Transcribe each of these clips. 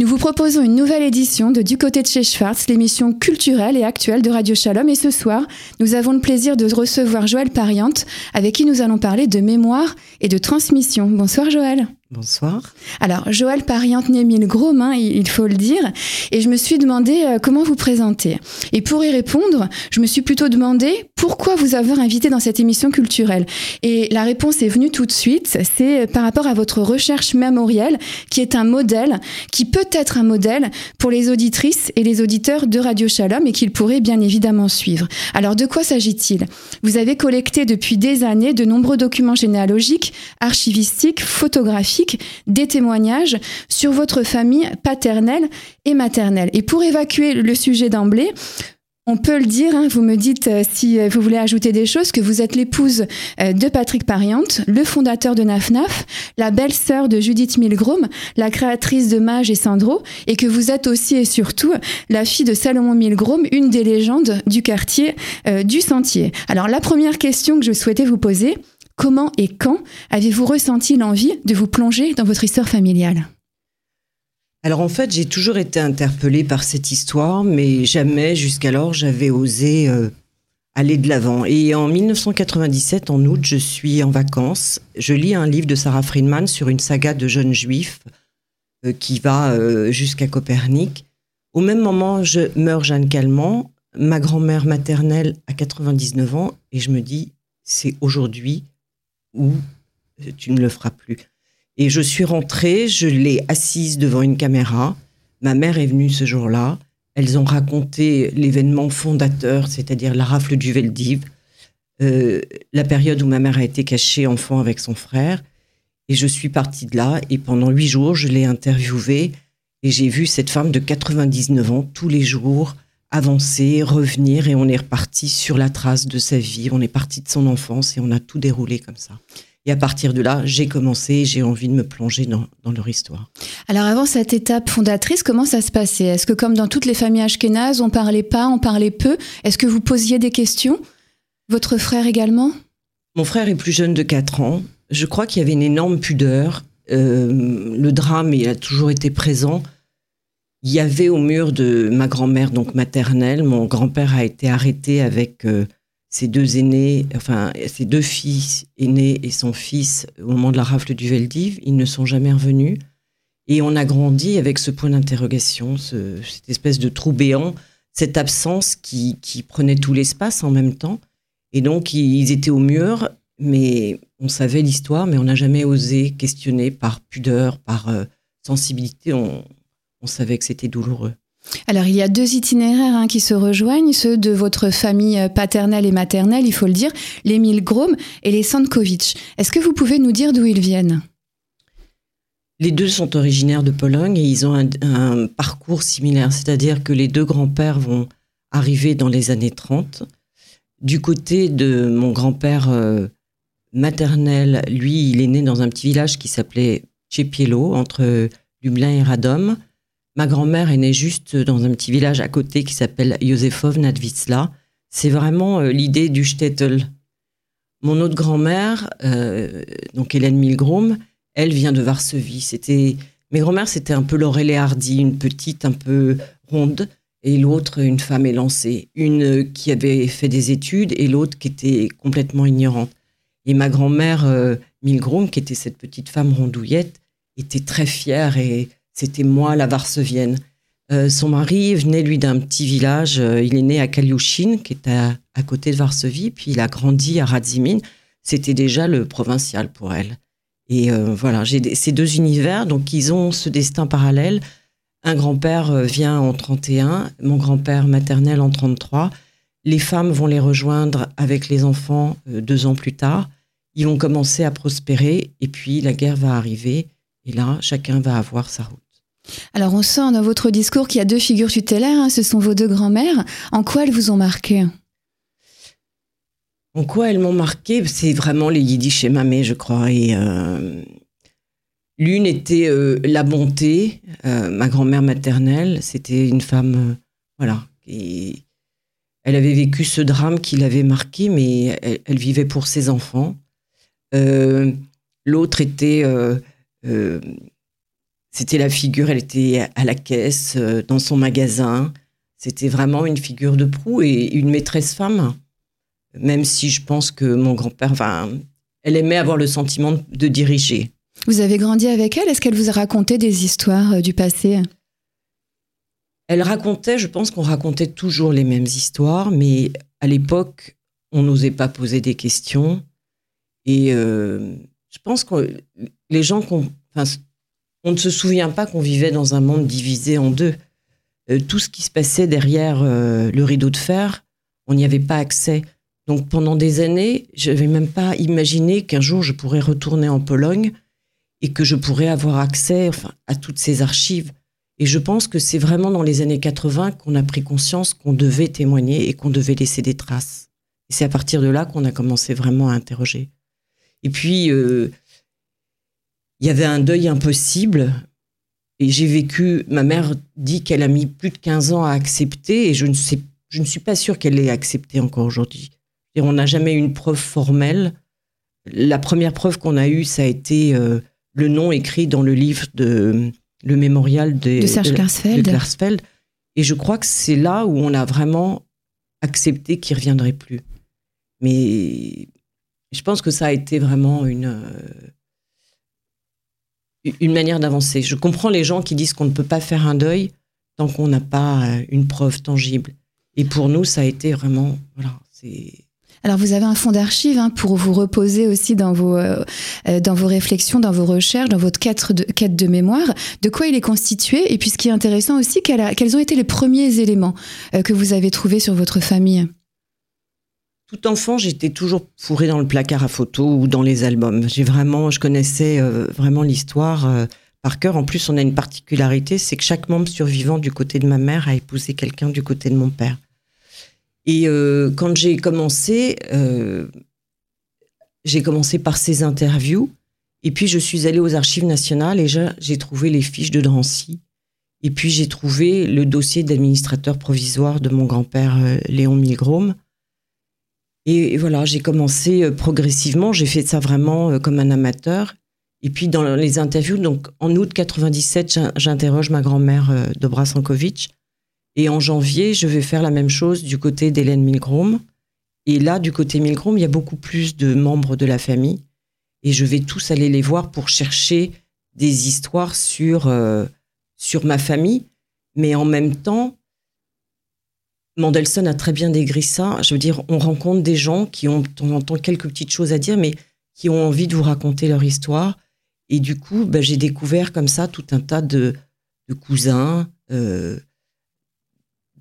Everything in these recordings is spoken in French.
Nous vous proposons une nouvelle édition de Du côté de chez Schwartz, l'émission culturelle et actuelle de Radio Shalom. Et ce soir, nous avons le plaisir de recevoir Joël Pariante, avec qui nous allons parler de mémoire et de transmission. Bonsoir Joël. Bonsoir. Alors, Joël Pariante né mille gros mains, il faut le dire, et je me suis demandé euh, comment vous présenter. Et pour y répondre, je me suis plutôt demandé pourquoi vous avoir invité dans cette émission culturelle. Et la réponse est venue tout de suite, c'est par rapport à votre recherche mémorielle, qui est un modèle, qui peut être un modèle pour les auditrices et les auditeurs de Radio Shalom et qu'il pourrait bien évidemment suivre. Alors, de quoi s'agit-il? Vous avez collecté depuis des années de nombreux documents généalogiques, archivistiques, photographiques, des témoignages sur votre famille paternelle et maternelle. Et pour évacuer le sujet d'emblée, on peut le dire, hein, vous me dites euh, si euh, vous voulez ajouter des choses, que vous êtes l'épouse euh, de Patrick Pariante, le fondateur de NAFNAF, la belle-sœur de Judith Milgrom, la créatrice de Mage et Sandro, et que vous êtes aussi et surtout la fille de Salomon Milgrom, une des légendes du quartier du Sentier. Alors la première question que je souhaitais vous poser, Comment et quand avez-vous ressenti l'envie de vous plonger dans votre histoire familiale? Alors en fait, j'ai toujours été interpellée par cette histoire, mais jamais jusqu'alors j'avais osé euh, aller de l'avant. Et en 1997, en août, je suis en vacances. Je lis un livre de Sarah Friedman sur une saga de jeunes juifs euh, qui va euh, jusqu'à Copernic. Au même moment, je meurs Jeanne Calment, ma grand-mère maternelle a 99 ans, et je me dis, c'est aujourd'hui ou tu ne le feras plus. Et je suis rentrée, je l'ai assise devant une caméra. Ma mère est venue ce jour-là. Elles ont raconté l'événement fondateur, c'est-à-dire la rafle du Veldiv, euh, la période où ma mère a été cachée enfant avec son frère. Et je suis partie de là et pendant huit jours, je l'ai interviewée et j'ai vu cette femme de 99 ans tous les jours avancer, revenir et on est reparti sur la trace de sa vie. On est parti de son enfance et on a tout déroulé comme ça. Et à partir de là, j'ai commencé, j'ai envie de me plonger dans, leur histoire. Alors avant cette étape fondatrice, comment ça se passait? Est-ce que comme dans toutes les familles ashkénazes, on parlait pas, on parlait peu? Est-ce que vous posiez des questions? Votre frère également? Mon frère est plus jeune de 4 ans. Je crois qu'il y avait une énorme pudeur. Euh, le drame, il a toujours été présent. Il y avait au mur de ma grand-mère, donc maternelle, mon grand-père a été arrêté avec euh, ses deux aînés, enfin ses deux fils aînés et son fils au moment de la rafle du Veldiv. Ils ne sont jamais revenus. Et on a grandi avec ce point d'interrogation, cette espèce de trou béant, cette absence qui, prenait tout l'espace en même temps. Et donc, ils étaient au mur, mais on savait l'histoire, mais on n'a jamais osé questionner par pudeur, par euh, sensibilité. On, on savait que c'était douloureux. Alors il y a deux itinéraires hein, qui se rejoignent, ceux de votre famille euh, paternelle et maternelle, il faut le dire, les Milgrom et les Sandkovitch. Est-ce que vous pouvez nous dire d'où ils viennent? Les deux sont originaires de Pologne et ils ont un, parcours similaire, c'est-à-dire que les deux grands-pères vont arriver dans les années 30. Du côté de mon grand-père euh, maternel, lui, il est né dans un petit village qui s'appelait Czepielo, entre Lublin et Radom. Ma grand-mère est née juste dans un petit village à côté qui s'appelle Józefov Nadvitsla. C'est vraiment euh, l'idée du shtetl. Mon autre grand-mère, euh, donc Hélène Milgrom, elle vient de Varsovie. C'était mes grand-mères, c'était un peu Laurel et Hardy, une petite un peu ronde, et l'autre une femme élancée, une qui avait fait des études et l'autre qui était complètement ignorante. Et ma grand-mère euh, Milgrom, qui était cette petite femme rondouillette, était très fière et c'était moi, la Varsevienne. Euh, son mari venait, lui, d'un petit village. Euh, il est né à Kaliushin, qui est à, côté de Varsovie, puis il a grandi à Radzimin. C'était déjà le provincial pour elle. Et euh, voilà, j'ai ces deux univers, donc ils ont ce destin parallèle. Un grand-père vient en 31, mon grand-père maternel en 33. Les femmes vont les rejoindre avec les enfants deux ans plus tard. Ils vont commencer à prospérer, et puis la guerre va arriver. Et là, chacun va avoir sa route. Alors on sent dans votre discours qu'il y a deux figures tutélaires, hein. ce sont vos deux grands-mères. En quoi elles vous ont marqué? En quoi elles m'ont marqué? C'est vraiment les Yiddish et Mamé, je crois. Et euh, l'une était euh, la bonté. Euh, ma grand-mère maternelle, c'était une femme, voilà. Et elle avait vécu ce drame qui l'avait marqué, mais elle, vivait pour ses enfants. L'autre était c'était la figure, elle était à la caisse, euh, dans son magasin. C'était vraiment une figure de proue et une maîtresse femme. Même si je pense que mon grand-père, enfin, elle aimait avoir le sentiment de diriger. Vous avez grandi avec elle? Est-ce qu'elle vous a raconté des histoires euh, du passé? Elle racontait, je pense qu'on racontait toujours les mêmes histoires, mais à l'époque, on n'osait pas poser des questions. Et euh, je pense que les gens, enfin, on ne se souvient pas qu'on vivait dans un monde divisé en deux. Euh, tout ce qui se passait derrière le rideau de fer, on n'y avait pas accès. Donc pendant des années, je n'avais même pas imaginé qu'un jour je pourrais retourner en Pologne et que je pourrais avoir accès enfin, à toutes ces archives. Et je pense que c'est vraiment dans les années 80 qu'on a pris conscience qu'on devait témoigner et qu'on devait laisser des traces. Et c'est à partir de là qu'on a commencé vraiment à interroger. Et puis, euh, il y avait un deuil impossible. Et j'ai vécu, ma mère dit qu'elle a mis plus de 15 ans à accepter, et je ne, sais, je ne suis pas sûre qu'elle l'ait accepté encore aujourd'hui. Et on n'a jamais eu une preuve formelle. La première preuve qu'on a eue, ça a été euh, le nom écrit dans le livre de le mémorial de, Serge Klarsfeld. Et je crois que c'est là où on a vraiment accepté qu'il ne reviendrait plus. Mais je pense que ça a été vraiment une, euh, une manière d'avancer. Je comprends les gens qui disent qu'on ne peut pas faire un deuil tant qu'on n'a pas euh, une preuve tangible. Et pour nous, ça a été vraiment, voilà, alors vous avez un fonds d'archives hein, pour vous reposer aussi dans vos, euh, dans vos réflexions, dans vos recherches, dans votre quête de, quête de mémoire. De quoi il est constitué Et puis ce qui est intéressant aussi, quels ont été les premiers éléments que vous avez trouvés sur votre famille? Tout enfant, j'étais toujours fourrée dans le placard à photos ou dans les albums. J'ai vraiment, je connaissais vraiment l'histoire par cœur. En plus, on a une particularité, c'est que chaque membre survivant du côté de ma mère a épousé quelqu'un du côté de mon père. Et euh, quand j'ai commencé, euh, j'ai commencé par ces interviews. Et puis, je suis allée aux archives nationales et j'ai trouvé les fiches de Drancy. Et puis, j'ai trouvé le dossier d'administrateur provisoire de mon grand-père euh, Léon Milgrom. Et, voilà, j'ai commencé progressivement. J'ai fait ça vraiment comme un amateur. Et puis, dans les interviews, donc en août 97, j'interroge ma grand-mère Dobra Sankovic et en janvier, je vais faire la même chose du côté d'Hélène Milgrom. Et là, du côté Milgrom, il y a beaucoup plus de membres de la famille. Et je vais tous aller les voir pour chercher des histoires sur, euh, sur ma famille. Mais en même temps, Mendelssohn a très bien décrit ça. Je veux dire, on rencontre des gens qui ont, on entend quelques petites choses à dire, mais qui ont envie de vous raconter leur histoire. Et du coup, ben, j'ai découvert comme ça tout un tas de, de cousins, euh,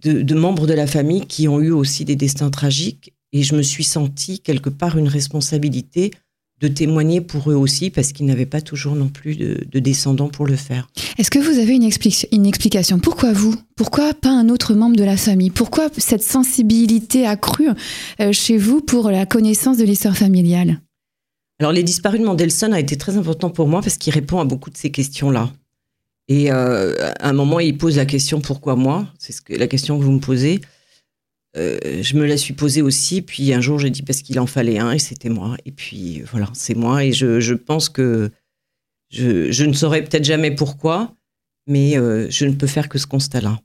de, membres de la famille qui ont eu aussi des destins tragiques. Et je me suis sentie quelque part une responsabilité de témoigner pour eux aussi, parce qu'ils n'avaient pas toujours non plus de, descendants pour le faire. Est-ce que vous avez une, une, explication? Pourquoi vous? Pourquoi pas un autre membre de la famille? Pourquoi cette sensibilité accrue euh, chez vous pour la connaissance de l'histoire familiale? Alors, les disparus de Mendelssohn a été très important pour moi parce qu'il répond à beaucoup de ces questions-là. Et euh, à un moment, il pose la question pourquoi moi? C'est ce que, la question que vous me posez. Euh, je me la suis posée aussi. Puis un jour, j'ai dit parce qu'il en fallait un et c'était moi. Et puis voilà, c'est moi. Et je, je, pense que je, je ne saurais peut-être jamais pourquoi, mais euh, je ne peux faire que ce constat-là.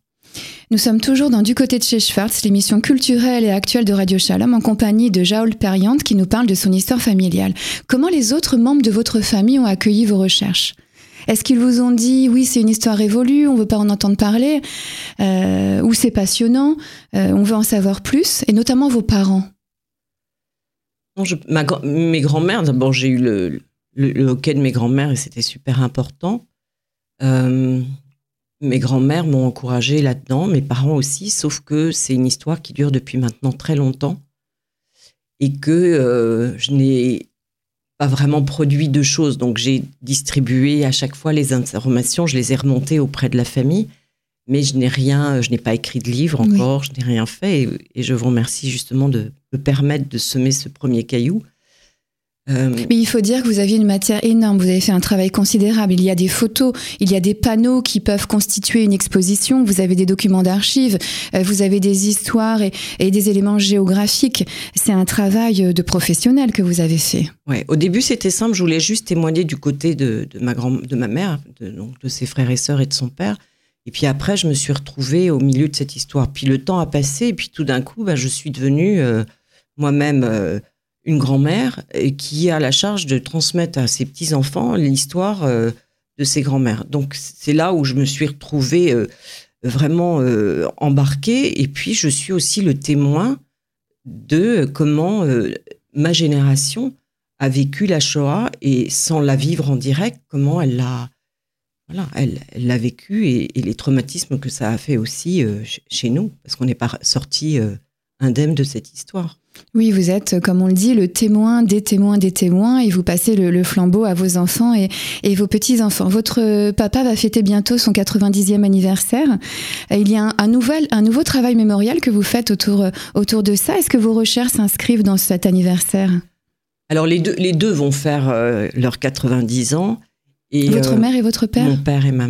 Nous sommes toujours dans Du côté de chez Schwartz, l'émission culturelle et actuelle de Radio Shalom, en compagnie de Jaoul Periante qui nous parle de son histoire familiale. Comment les autres membres de votre famille ont accueilli vos recherches? Est-ce qu'ils vous ont dit oui, c'est une histoire révolue, on veut pas en entendre parler, euh, ou c'est passionnant, euh, on veut en savoir plus, et notamment vos parents? Mes grands-mères, d'abord j'ai eu le, hockey de mes grands-mères et c'était super important. Euh, mes grands-mères m'ont encouragé là-dedans, mes parents aussi, sauf que c'est une histoire qui dure depuis maintenant très longtemps et que je n'ai pas vraiment produit de choses. Donc j'ai distribué à chaque fois les informations, je les ai remontées auprès de la famille, mais je n'ai rien, je n'ai pas écrit de livre encore, je n'ai rien fait. Et, je vous remercie justement de me permettre de semer ce premier caillou. Euh, Mais il faut dire que vous aviez une matière énorme, vous avez fait un travail considérable. Il y a des photos, il y a des panneaux qui peuvent constituer une exposition, vous avez des documents d'archives, euh, vous avez des histoires et, des éléments géographiques. C'est un travail de professionnel que vous avez fait. Ouais, au début c'était simple, je voulais juste témoigner du côté de, ma, grand, de ma mère, de, donc de ses frères et sœurs et de son père. Et puis après, je me suis retrouvée au milieu de cette histoire. Puis le temps a passé, et puis tout d'un coup, bah, je suis devenue euh, moi-même une grand-mère qui a la charge de transmettre à ses petits-enfants l'histoire euh, de ses grands-mères. Donc c'est là où je me suis retrouvée euh, vraiment euh, embarquée et puis je suis aussi le témoin de comment ma génération a vécu la Shoah et sans la vivre en direct, comment elle l'a voilà, elle vécu et, les traumatismes que ça a fait aussi chez nous, parce qu'on n'est pas sorti indemne de cette histoire. Oui, vous êtes, comme on le dit, le témoin des témoins des témoins et vous passez le, flambeau à vos enfants et, vos petits-enfants. Votre papa va fêter bientôt son 90e anniversaire. Il y a un, nouvel, un nouveau travail mémorial que vous faites autour, autour de ça. Est-ce que vos recherches s'inscrivent dans cet anniversaire? Alors, les deux, les deux vont faire euh, leurs 90 ans. Et, votre euh, mère et votre père? Mon père et ma,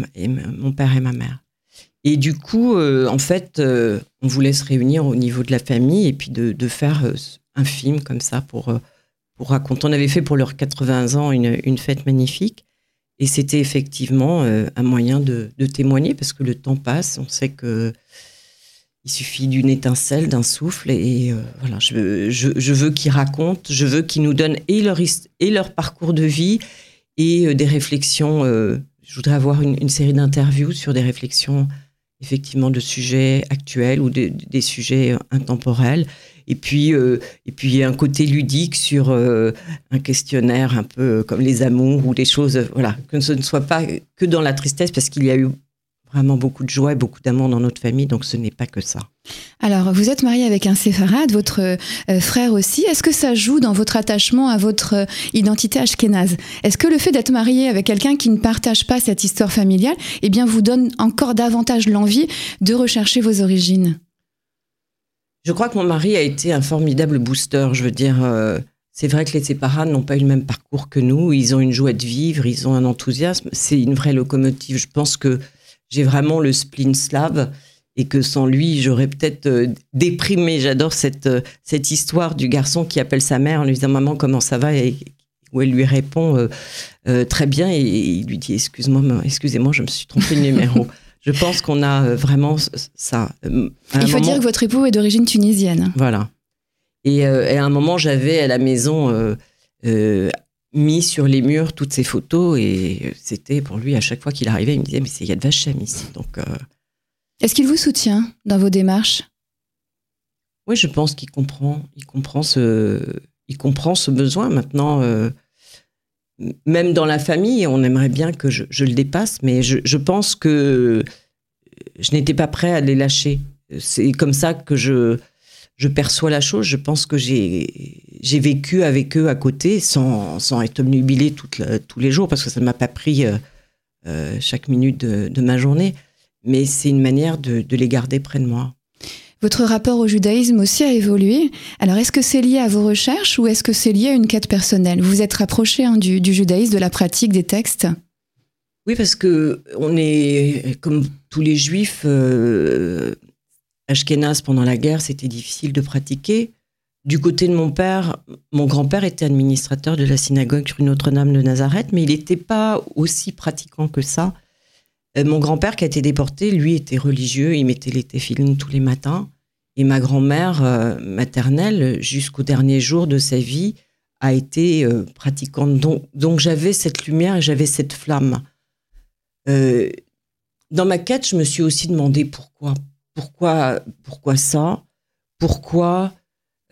mon père et ma mère. Et du coup, euh, en fait, euh, on voulait se réunir au niveau de la famille et puis de, faire euh, un film comme ça pour, raconter. On avait fait pour leurs 80 ans une, fête magnifique. Et c'était effectivement un moyen de, témoigner parce que le temps passe. On sait que il suffit d'une étincelle, d'un souffle. Et, voilà, je, veux qu'ils racontent, je veux qu'ils nous donnent et leur, et leur parcours de vie et des réflexions. je voudrais avoir une série d'interviews sur des réflexions effectivement de sujets actuels ou des sujets euh, intemporels. Et puis, euh, et puis un côté ludique sur euh, un questionnaire un peu comme les amours ou des choses, voilà, que ce ne soit pas que dans la tristesse, parce qu'il y a eu vraiment beaucoup de joie et beaucoup d'amour dans notre famille, donc ce n'est pas que ça. Alors, vous êtes marié avec un séfarade, votre euh, frère aussi. Est-ce que ça joue dans votre attachement à votre euh, identité ashkénaze? Est-ce que le fait d'être marié avec quelqu'un qui ne partage pas cette histoire familiale, eh bien, vous donne encore davantage l'envie de rechercher vos origines? Je crois que mon mari a été un formidable booster. Je veux dire, euh, c'est vrai que les séparades n'ont pas eu le même parcours que nous. Ils ont une joie de vivre, ils ont un enthousiasme. C'est une vraie locomotive. Je pense que j'ai vraiment le spleen slave et que sans lui, j'aurais peut-être euh, déprimé. J'adore cette, euh, cette histoire du garçon qui appelle sa mère en lui disant Maman, comment ça va? Et où elle lui répond euh, très bien et, il lui dit Excuse-moi, excusez-moi, je me suis trompé de numéro. je pense qu'on a vraiment ça. Il faut dire que votre époux est d'origine tunisienne. Voilà. Et, et, à un moment, j'avais à la maison mis sur les murs toutes ces photos et c'était pour lui à chaque fois qu'il arrivait, il me disait mais c'est Yad Vashem ici. Donc, euh, est-ce qu'il vous soutient dans vos démarches? Oui, je pense qu'il comprend, il comprend ce, il comprend ce besoin maintenant. Euh, même dans la famille, on aimerait bien que je, le dépasse, mais je, je pense que je n'étais pas prêt à les lâcher. C'est comme ça que je je perçois la chose. Je pense que j'ai vécu avec eux à côté sans, sans être obnubilé tous les jours parce que ça ne m'a pas pris euh, euh, chaque minute de, ma journée. Mais c'est une manière de, les garder près de moi. Votre rapport au judaïsme aussi a évolué. Alors, est-ce que c'est lié à vos recherches ou est-ce que c'est lié à une quête personnelle? Vous vous êtes rapproché hein, du, judaïsme, de la pratique des textes? Oui, parce que on est, comme tous les juifs, euh, Ashkenaz pendant la guerre, c'était difficile de pratiquer. Du côté de mon père, mon grand-père était administrateur de la synagogue rue Notre-Dame de Nazareth, mais il n'était pas aussi pratiquant que ça. Euh, mon grand-père qui a été déporté, lui était religieux, il mettait les téfilines tous les matins. Et ma grand-mère euh, maternelle, jusqu'au dernier jour de sa vie, a été euh, pratiquante. Donc, j'avais cette lumière et j'avais cette flamme. dans ma quête, je me suis aussi demandé pourquoi pourquoi, pourquoi ça? Pourquoi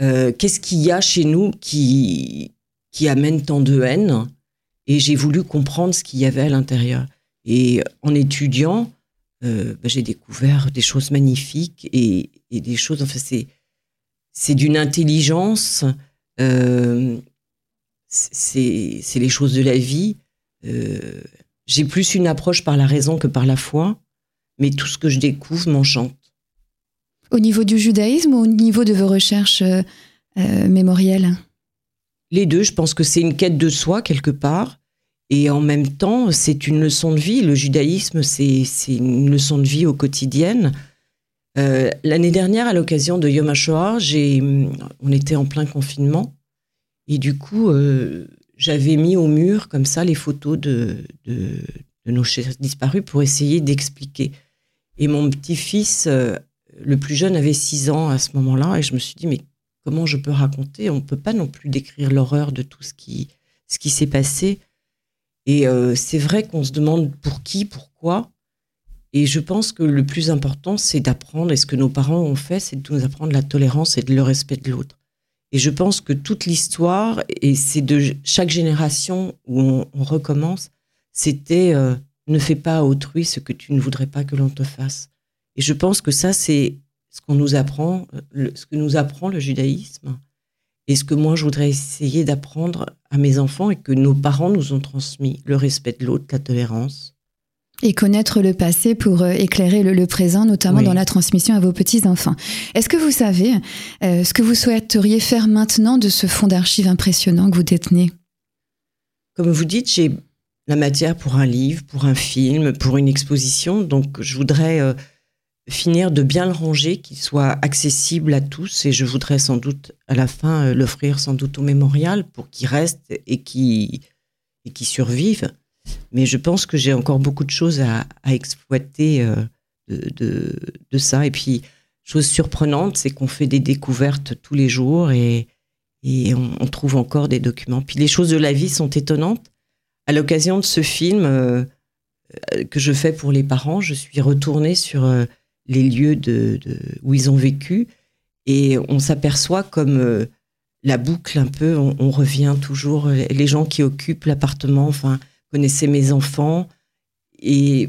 euh, Qu'est-ce qu'il y a chez nous qui, amène tant de haine? Et j'ai voulu comprendre ce qu'il y avait à l'intérieur. Et en étudiant, euh, bah, j'ai découvert des choses magnifiques et, des choses. Enfin, c'est c'est d'une intelligence. Euh, c'est les choses de la vie. j'ai plus une approche par la raison que par la foi, mais tout ce que je découvre m'enchante. Au niveau du judaïsme ou au niveau de vos recherches euh, euh, mémorielles? Les deux, je pense que c'est une quête de soi quelque part. Et en même temps, c'est une leçon de vie. Le judaïsme, c'est une leçon de vie au quotidien. Euh, l'année dernière, à l'occasion de Yom HaShoah, on était en plein confinement. Et du coup, j'avais mis au mur, comme ça, les photos de, de, nos chers disparus pour essayer d'expliquer. Et mon petit-fils, le plus jeune, avait 6 ans à ce moment-là. Et je me suis dit, mais comment je peux raconter? On ne peut pas non plus décrire l'horreur de tout ce qui, ce qui s'est passé. Et c'est vrai qu'on se demande pour qui, pourquoi. Et je pense que le plus important, c'est d'apprendre, et ce que nos parents ont fait, c'est de nous apprendre la tolérance et le respect de l'autre. Et je pense que toute l'histoire, et c'est de chaque génération où on, recommence, c'était euh, ne fais pas à autrui ce que tu ne voudrais pas que l'on te fasse. Et je pense que ça, c'est ce qu'on nous apprend, ce que nous apprend le judaïsme, et ce que moi je voudrais essayer d'apprendre à mes enfants et que nos parents nous ont transmis, le respect de l'autre, la tolérance. Et connaître le passé pour euh, éclairer le, présent, notamment dans la transmission à vos petits-enfants. Est-ce que vous savez euh, ce que vous souhaiteriez faire maintenant de ce fonds d'archives impressionnant que vous détenez? Comme vous dites, j'ai la matière pour un livre, pour un film, pour une exposition. Donc je voudrais euh, finir de bien le ranger, qu'il soit accessible à tous. Et je voudrais sans doute à la fin l'offrir sans doute au mémorial pour qu'il reste et qu'il et survive. Mais je pense que j'ai encore beaucoup de choses à, exploiter euh, de, ça. Et puis, chose surprenante, c'est qu'on fait des découvertes tous les jours et, on, trouve encore des documents. Puis les choses de la vie sont étonnantes. À l'occasion de ce film euh, que je fais pour les parents, je suis retournée sur euh, les lieux de, où ils ont vécu. Et on s'aperçoit comme la boucle un peu, on, on, revient toujours, les gens qui occupent l'appartement, enfin, connaissais mes enfants. Et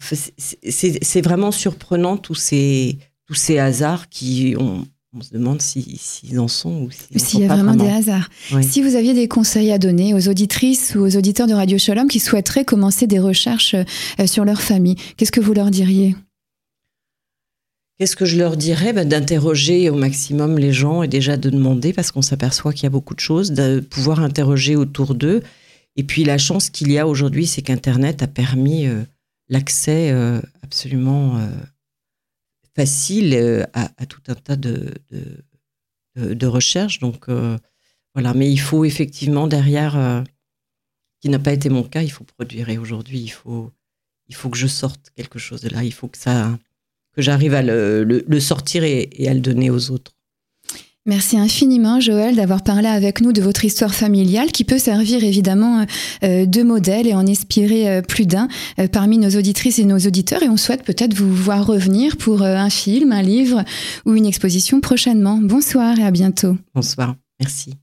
c'est vraiment surprenant tous ces, tous ces hasards qui on, on se demande s'ils en sont ou s'il y a vraiment, des hasards. Si vous aviez des conseils à donner aux auditrices ou aux auditeurs de Radio Shalom qui souhaiteraient commencer des recherches euh, sur leur famille, qu'est-ce que vous leur diriez? Qu'est-ce que je leur dirais ben, D'interroger au maximum les gens et déjà de demander, parce qu'on s'aperçoit qu'il y a beaucoup de choses, de pouvoir interroger autour d'eux et puis la chance qu'il y a aujourd'hui, c'est qu'Internet a permis euh, l'accès euh, absolument euh, facile à, tout un tas de, de, recherches. Donc voilà, mais il faut effectivement derrière, qui n'a pas été mon cas, il faut produire. Et aujourd'hui, il faut, il faut que je sorte quelque chose de là. Il faut que ça, que j'arrive à le, sortir et à le donner aux autres. Merci infiniment Joël d'avoir parlé avec nous de votre histoire familiale qui peut servir évidemment euh, de modèle et en inspirer euh, plus d'un euh, parmi nos auditrices et nos auditeurs et on souhaite peut-être vous voir revenir pour un film, un livre ou une exposition prochainement. Bonsoir et à bientôt. Bonsoir, merci.